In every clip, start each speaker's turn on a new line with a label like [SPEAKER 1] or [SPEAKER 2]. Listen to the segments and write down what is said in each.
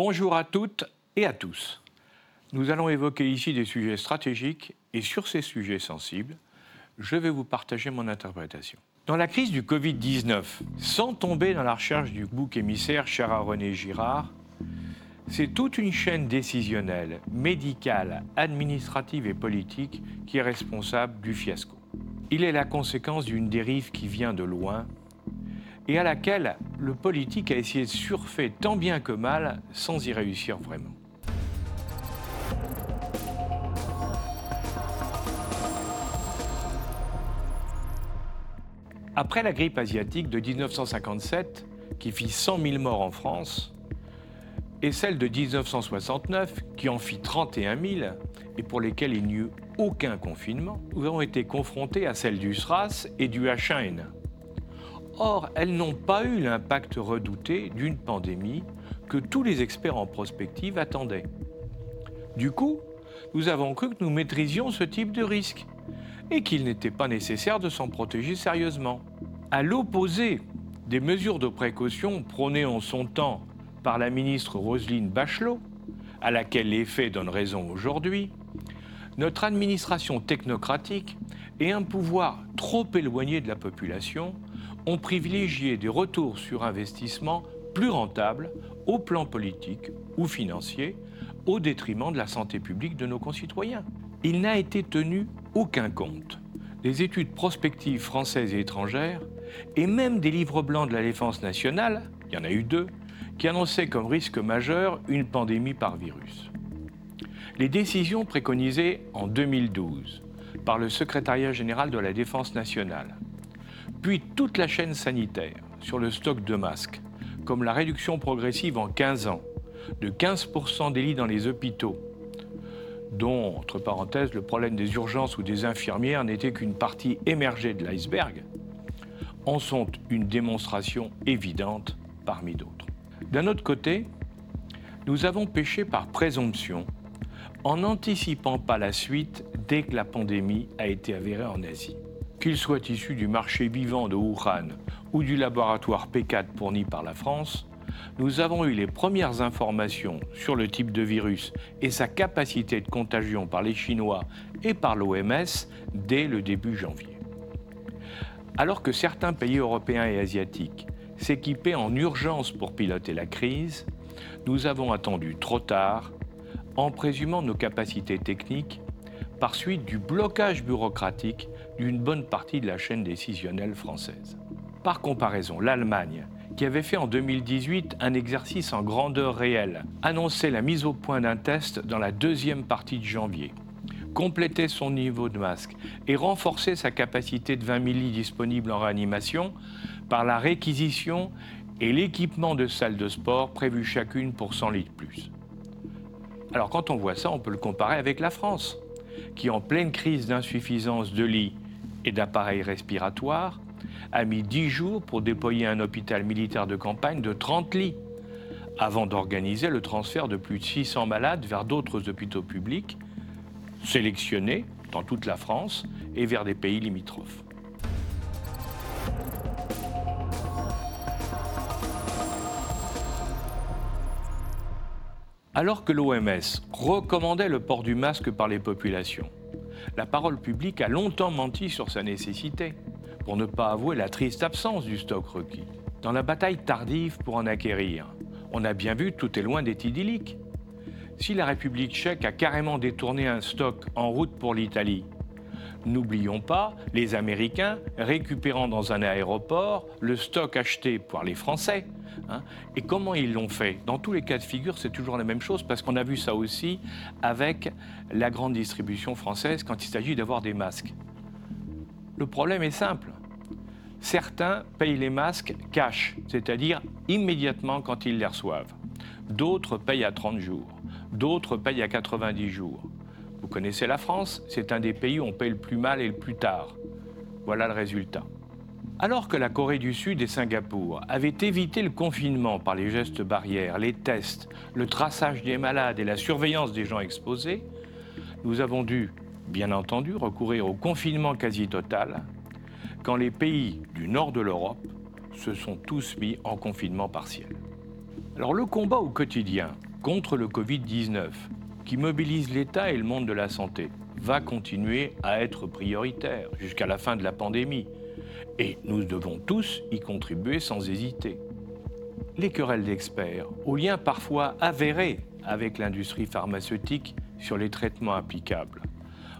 [SPEAKER 1] Bonjour à toutes et à tous. Nous allons évoquer ici des sujets stratégiques et sur ces sujets sensibles, je vais vous partager mon interprétation. Dans la crise du Covid-19, sans tomber dans la recherche du bouc émissaire cher à René Girard, c'est toute une chaîne décisionnelle, médicale, administrative et politique qui est responsable du fiasco. Il est la conséquence d'une dérive qui vient de loin et à laquelle le politique a essayé de surfer tant bien que mal sans y réussir vraiment. Après la grippe asiatique de 1957, qui fit 100 000 morts en France, et celle de 1969, qui en fit 31 000, et pour lesquelles il n'y eut aucun confinement, nous avons été confrontés à celle du SRAS et du H1N1. Or, elles n'ont pas eu l'impact redouté d'une pandémie que tous les experts en prospective attendaient. Du coup, nous avons cru que nous maîtrisions ce type de risque et qu'il n'était pas nécessaire de s'en protéger sérieusement. À l'opposé des mesures de précaution prônées en son temps par la ministre Roselyne Bachelot, à laquelle les faits donnent raison aujourd'hui, notre administration technocratique et un pouvoir trop éloigné de la population ont privilégié des retours sur investissement plus rentables au plan politique ou financier au détriment de la santé publique de nos concitoyens. Il n'a été tenu aucun compte des études prospectives françaises et étrangères et même des livres blancs de la défense nationale, il y en a eu deux, qui annonçaient comme risque majeur une pandémie par virus. Les décisions préconisées en 2012 par le secrétariat général de la Défense nationale puis toute la chaîne sanitaire sur le stock de masques, comme la réduction progressive en 15 ans de 15% des lits dans les hôpitaux, dont, entre parenthèses, le problème des urgences ou des infirmières n'était qu'une partie émergée de l'iceberg, en sont une démonstration évidente parmi d'autres. D'un autre côté, nous avons péché par présomption en n'anticipant pas la suite dès que la pandémie a été avérée en Asie qu'il soit issu du marché vivant de Wuhan ou du laboratoire P4 fourni par la France, nous avons eu les premières informations sur le type de virus et sa capacité de contagion par les Chinois et par l'OMS dès le début janvier. Alors que certains pays européens et asiatiques s'équipaient en urgence pour piloter la crise, nous avons attendu trop tard en présumant nos capacités techniques par suite du blocage bureaucratique d'une bonne partie de la chaîne décisionnelle française. Par comparaison, l'Allemagne, qui avait fait en 2018 un exercice en grandeur réelle, annonçait la mise au point d'un test dans la deuxième partie de janvier, complétait son niveau de masque et renforçait sa capacité de 20 000 lits disponibles en réanimation par la réquisition et l'équipement de salles de sport prévues chacune pour 100 lits de plus. Alors quand on voit ça, on peut le comparer avec la France, qui en pleine crise d'insuffisance de lits et d'appareils respiratoires, a mis 10 jours pour déployer un hôpital militaire de campagne de 30 lits, avant d'organiser le transfert de plus de 600 malades vers d'autres hôpitaux publics, sélectionnés dans toute la France et vers des pays limitrophes. Alors que l'OMS recommandait le port du masque par les populations, la parole publique a longtemps menti sur sa nécessité, pour ne pas avouer la triste absence du stock requis. Dans la bataille tardive pour en acquérir, on a bien vu tout est loin d'être idyllique. Si la République tchèque a carrément détourné un stock en route pour l'Italie, N'oublions pas les Américains récupérant dans un aéroport le stock acheté par les Français. Hein. Et comment ils l'ont fait? Dans tous les cas de figure, c'est toujours la même chose parce qu'on a vu ça aussi avec la grande distribution française quand il s'agit d'avoir des masques. Le problème est simple. Certains payent les masques cash, c'est-à-dire immédiatement quand ils les reçoivent. D'autres payent à 30 jours. D'autres payent à 90 jours. Vous connaissez la France, c'est un des pays où on paye le plus mal et le plus tard. Voilà le résultat. Alors que la Corée du Sud et Singapour avaient évité le confinement par les gestes barrières, les tests, le traçage des malades et la surveillance des gens exposés, nous avons dû, bien entendu, recourir au confinement quasi total quand les pays du nord de l'Europe se sont tous mis en confinement partiel. Alors le combat au quotidien contre le Covid-19, qui mobilise l'État et le monde de la santé, va continuer à être prioritaire jusqu'à la fin de la pandémie. Et nous devons tous y contribuer sans hésiter. Les querelles d'experts, aux liens parfois avérés avec l'industrie pharmaceutique sur les traitements applicables,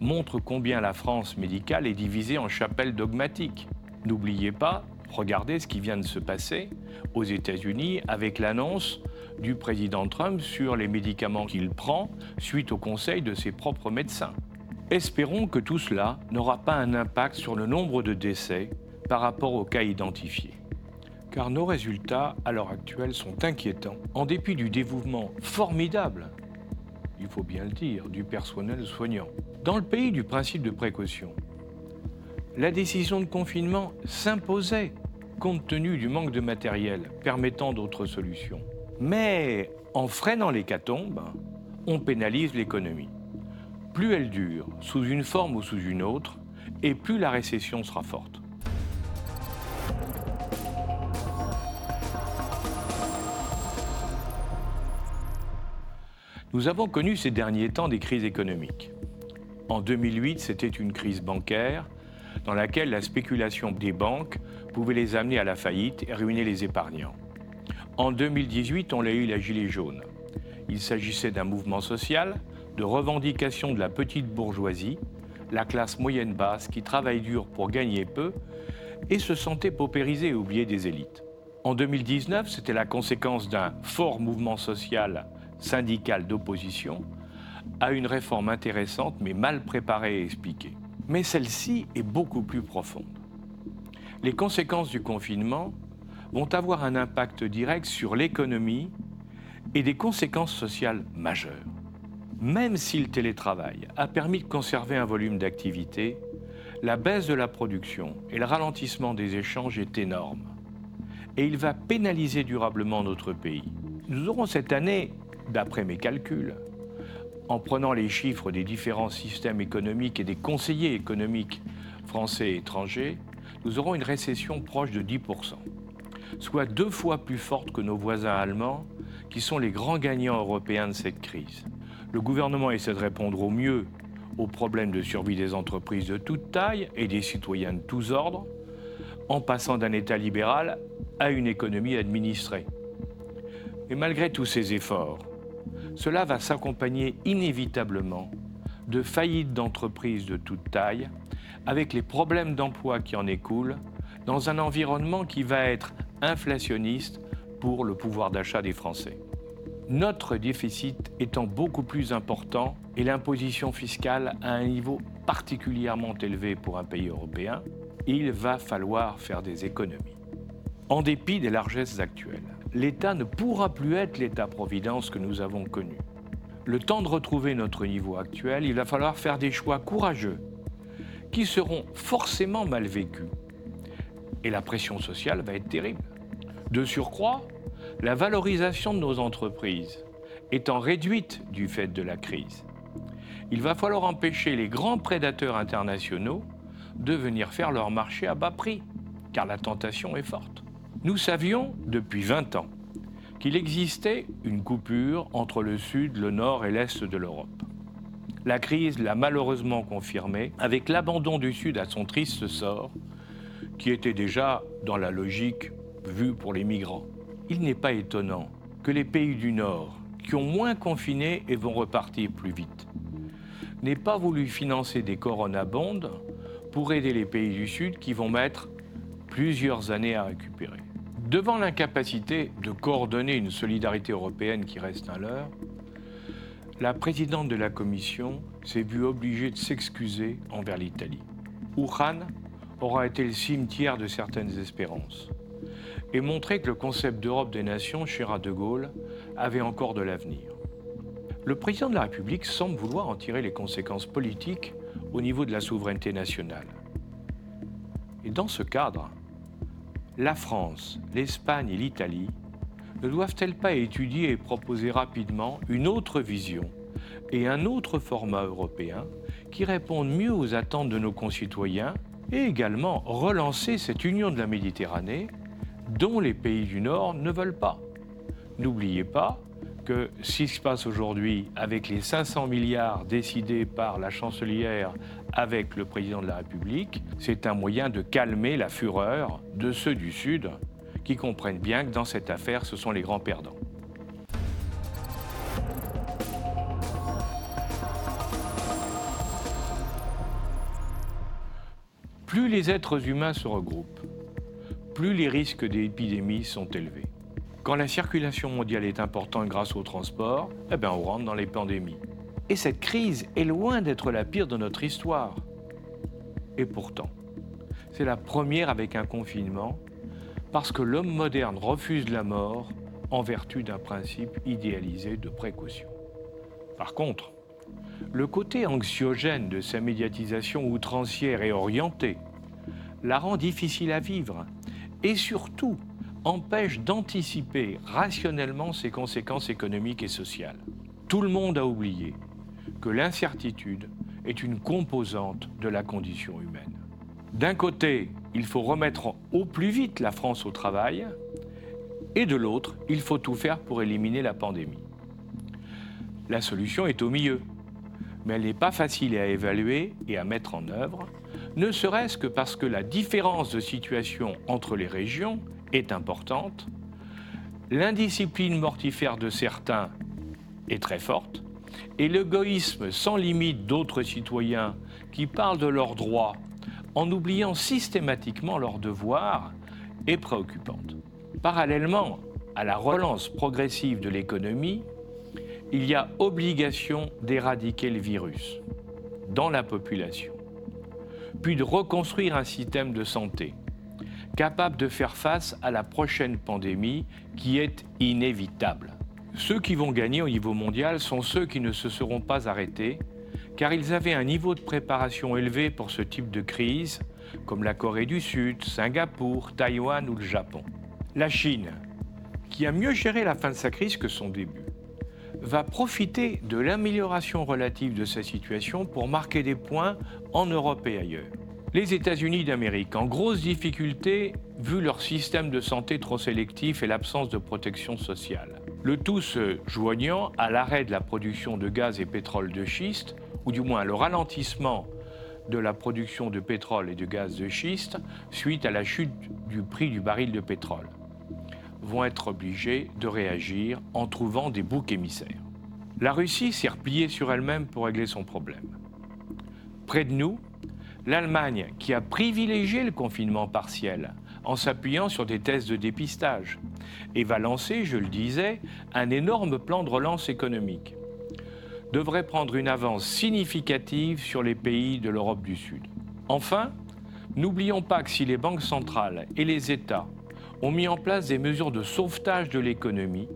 [SPEAKER 1] montrent combien la France médicale est divisée en chapelles dogmatiques. N'oubliez pas, regardez ce qui vient de se passer aux États-Unis avec l'annonce du président Trump sur les médicaments qu'il prend suite au conseil de ses propres médecins. Espérons que tout cela n'aura pas un impact sur le nombre de décès par rapport aux cas identifiés. Car nos résultats à l'heure actuelle sont inquiétants, en dépit du dévouement formidable, il faut bien le dire, du personnel soignant. Dans le pays du principe de précaution, la décision de confinement s'imposait compte tenu du manque de matériel permettant d'autres solutions. Mais en freinant l'hécatombe, on pénalise l'économie. Plus elle dure, sous une forme ou sous une autre, et plus la récession sera forte. Nous avons connu ces derniers temps des crises économiques. En 2008, c'était une crise bancaire dans laquelle la spéculation des banques pouvait les amener à la faillite et ruiner les épargnants. En 2018, on l'a eu la gilet jaune. Il s'agissait d'un mouvement social, de revendication de la petite bourgeoisie, la classe moyenne basse qui travaille dur pour gagner peu et se sentait paupérisée et oubliée des élites. En 2019, c'était la conséquence d'un fort mouvement social syndicale d'opposition à une réforme intéressante mais mal préparée et expliquée. Mais celle-ci est beaucoup plus profonde. Les conséquences du confinement vont avoir un impact direct sur l'économie et des conséquences sociales majeures. Même si le télétravail a permis de conserver un volume d'activité, la baisse de la production et le ralentissement des échanges est énorme. Et il va pénaliser durablement notre pays. Nous aurons cette année d'après mes calculs, en prenant les chiffres des différents systèmes économiques et des conseillers économiques français et étrangers, nous aurons une récession proche de 10%, soit deux fois plus forte que nos voisins allemands, qui sont les grands gagnants européens de cette crise. Le gouvernement essaie de répondre au mieux aux problèmes de survie des entreprises de toute taille et des citoyens de tous ordres, en passant d'un État libéral à une économie administrée. Mais malgré tous ces efforts, cela va s'accompagner inévitablement de faillites d'entreprises de toute taille, avec les problèmes d'emploi qui en écoulent, dans un environnement qui va être inflationniste pour le pouvoir d'achat des Français. Notre déficit étant beaucoup plus important et l'imposition fiscale à un niveau particulièrement élevé pour un pays européen, il va falloir faire des économies. En dépit des largesses actuelles, l'État ne pourra plus être l'État-providence que nous avons connu. Le temps de retrouver notre niveau actuel, il va falloir faire des choix courageux qui seront forcément mal vécus. Et la pression sociale va être terrible. De surcroît, la valorisation de nos entreprises étant réduite du fait de la crise, il va falloir empêcher les grands prédateurs internationaux de venir faire leur marché à bas prix, car la tentation est forte. Nous savions depuis 20 ans qu'il existait une coupure entre le sud, le nord et l'est de l'Europe. La crise l'a malheureusement confirmé avec l'abandon du sud à son triste sort, qui était déjà dans la logique vue pour les migrants. Il n'est pas étonnant que les pays du nord, qui ont moins confiné et vont repartir plus vite, n'aient pas voulu financer des coronabondes pour aider les pays du sud qui vont mettre plusieurs années à récupérer. Devant l'incapacité de coordonner une solidarité européenne qui reste à l'heure, la présidente de la Commission s'est vue obligée de s'excuser envers l'Italie. Wuhan aura été le cimetière de certaines espérances et montré que le concept d'Europe des nations, cher à De Gaulle, avait encore de l'avenir. Le président de la République semble vouloir en tirer les conséquences politiques au niveau de la souveraineté nationale. Et dans ce cadre, la France, l'Espagne et l'Italie ne doivent-elles pas étudier et proposer rapidement une autre vision et un autre format européen qui répondent mieux aux attentes de nos concitoyens et également relancer cette union de la Méditerranée dont les pays du Nord ne veulent pas N'oubliez pas que ce qui se passe aujourd'hui avec les 500 milliards décidés par la chancelière avec le président de la République, c'est un moyen de calmer la fureur de ceux du Sud qui comprennent bien que dans cette affaire, ce sont les grands perdants. Plus les êtres humains se regroupent, plus les risques d'épidémie sont élevés. Quand la circulation mondiale est importante grâce au transport, eh bien on rentre dans les pandémies. Et cette crise est loin d'être la pire de notre histoire. Et pourtant, c'est la première avec un confinement, parce que l'homme moderne refuse la mort en vertu d'un principe idéalisé de précaution. Par contre, le côté anxiogène de sa médiatisation outrancière et orientée la rend difficile à vivre et surtout empêche d'anticiper rationnellement ses conséquences économiques et sociales. Tout le monde a oublié que l'incertitude est une composante de la condition humaine. D'un côté, il faut remettre au plus vite la France au travail, et de l'autre, il faut tout faire pour éliminer la pandémie. La solution est au milieu mais elle n'est pas facile à évaluer et à mettre en œuvre, ne serait-ce que parce que la différence de situation entre les régions est importante, l'indiscipline mortifère de certains est très forte, et l'égoïsme sans limite d'autres citoyens qui parlent de leurs droits en oubliant systématiquement leurs devoirs est préoccupante. Parallèlement à la relance progressive de l'économie, il y a obligation d'éradiquer le virus dans la population, puis de reconstruire un système de santé capable de faire face à la prochaine pandémie qui est inévitable. Ceux qui vont gagner au niveau mondial sont ceux qui ne se seront pas arrêtés, car ils avaient un niveau de préparation élevé pour ce type de crise, comme la Corée du Sud, Singapour, Taïwan ou le Japon. La Chine, qui a mieux géré la fin de sa crise que son début, va profiter de l'amélioration relative de sa situation pour marquer des points en Europe et ailleurs. Les États-Unis d'Amérique, en grosse difficulté vu leur système de santé trop sélectif et l'absence de protection sociale. Le tout se joignant à l'arrêt de la production de gaz et pétrole de schiste, ou du moins le ralentissement de la production de pétrole et de gaz de schiste suite à la chute du prix du baril de pétrole vont être obligés de réagir en trouvant des boucs émissaires. La Russie s'est repliée sur elle-même pour régler son problème. Près de nous, l'Allemagne, qui a privilégié le confinement partiel en s'appuyant sur des tests de dépistage, et va lancer, je le disais, un énorme plan de relance économique, devrait prendre une avance significative sur les pays de l'Europe du Sud. Enfin, n'oublions pas que si les banques centrales et les États ont mis en place des mesures de sauvetage de l'économie,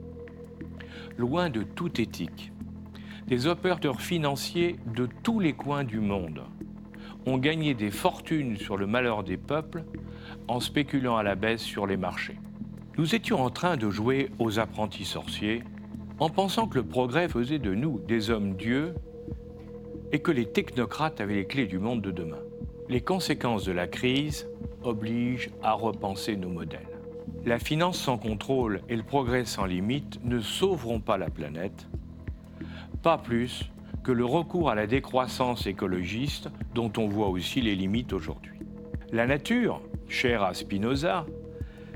[SPEAKER 1] loin de toute éthique. Des opérateurs financiers de tous les coins du monde ont gagné des fortunes sur le malheur des peuples en spéculant à la baisse sur les marchés. Nous étions en train de jouer aux apprentis sorciers en pensant que le progrès faisait de nous des hommes dieux et que les technocrates avaient les clés du monde de demain. Les conséquences de la crise obligent à repenser nos modèles. La finance sans contrôle et le progrès sans limite ne sauveront pas la planète, pas plus que le recours à la décroissance écologiste dont on voit aussi les limites aujourd'hui. La nature, chère à Spinoza,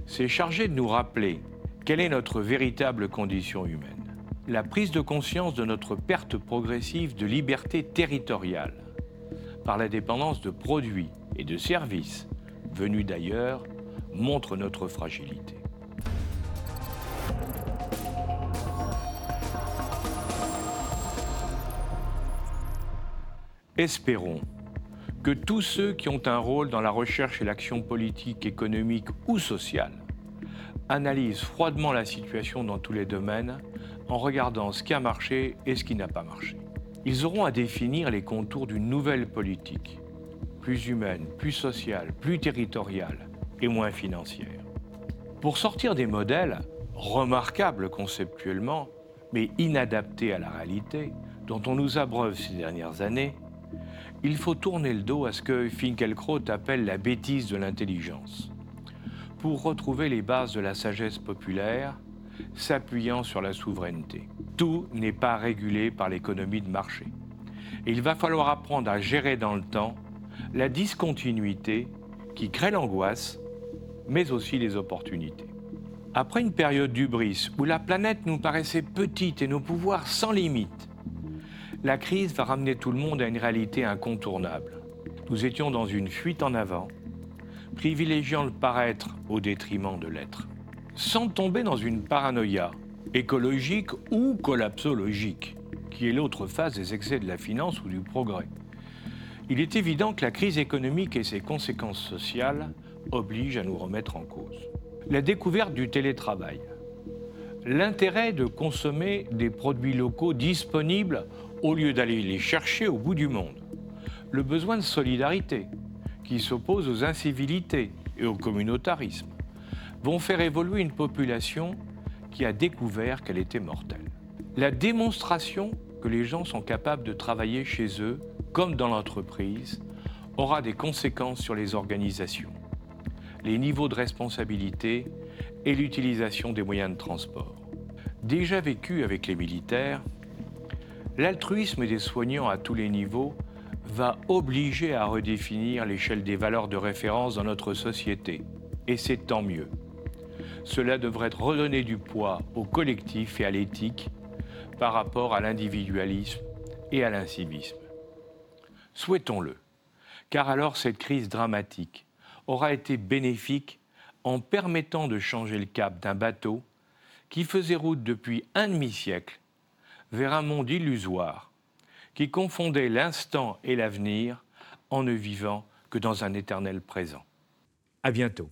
[SPEAKER 1] s'est chargée de nous rappeler quelle est notre véritable condition humaine. La prise de conscience de notre perte progressive de liberté territoriale par la dépendance de produits et de services venus d'ailleurs montre notre fragilité. Espérons que tous ceux qui ont un rôle dans la recherche et l'action politique, économique ou sociale analysent froidement la situation dans tous les domaines en regardant ce qui a marché et ce qui n'a pas marché. Ils auront à définir les contours d'une nouvelle politique, plus humaine, plus sociale, plus territoriale, et moins financière. Pour sortir des modèles remarquables conceptuellement, mais inadaptés à la réalité, dont on nous abreuve ces dernières années, il faut tourner le dos à ce que Finkelkraut appelle la bêtise de l'intelligence. Pour retrouver les bases de la sagesse populaire s'appuyant sur la souveraineté. Tout n'est pas régulé par l'économie de marché. Il va falloir apprendre à gérer dans le temps la discontinuité qui crée l'angoisse, mais aussi les opportunités. Après une période d'ubris où la planète nous paraissait petite et nos pouvoirs sans limite, la crise va ramener tout le monde à une réalité incontournable. Nous étions dans une fuite en avant, privilégiant le paraître au détriment de l'être, sans tomber dans une paranoïa écologique ou collapsologique, qui est l'autre phase des excès de la finance ou du progrès. Il est évident que la crise économique et ses conséquences sociales obligent à nous remettre en cause. La découverte du télétravail, l'intérêt de consommer des produits locaux disponibles au lieu d'aller les chercher au bout du monde, le besoin de solidarité qui s'oppose aux incivilités et au communautarisme, vont faire évoluer une population qui a découvert qu'elle était mortelle. La démonstration que les gens sont capables de travailler chez eux, comme dans l'entreprise, aura des conséquences sur les organisations les niveaux de responsabilité et l'utilisation des moyens de transport. Déjà vécu avec les militaires, l'altruisme des soignants à tous les niveaux va obliger à redéfinir l'échelle des valeurs de référence dans notre société. Et c'est tant mieux. Cela devrait redonner du poids au collectif et à l'éthique par rapport à l'individualisme et à l'incivisme. Souhaitons-le, car alors cette crise dramatique aura été bénéfique en permettant de changer le cap d'un bateau qui faisait route depuis un demi-siècle vers un monde illusoire qui confondait l'instant et l'avenir en ne vivant que dans un éternel présent. À bientôt.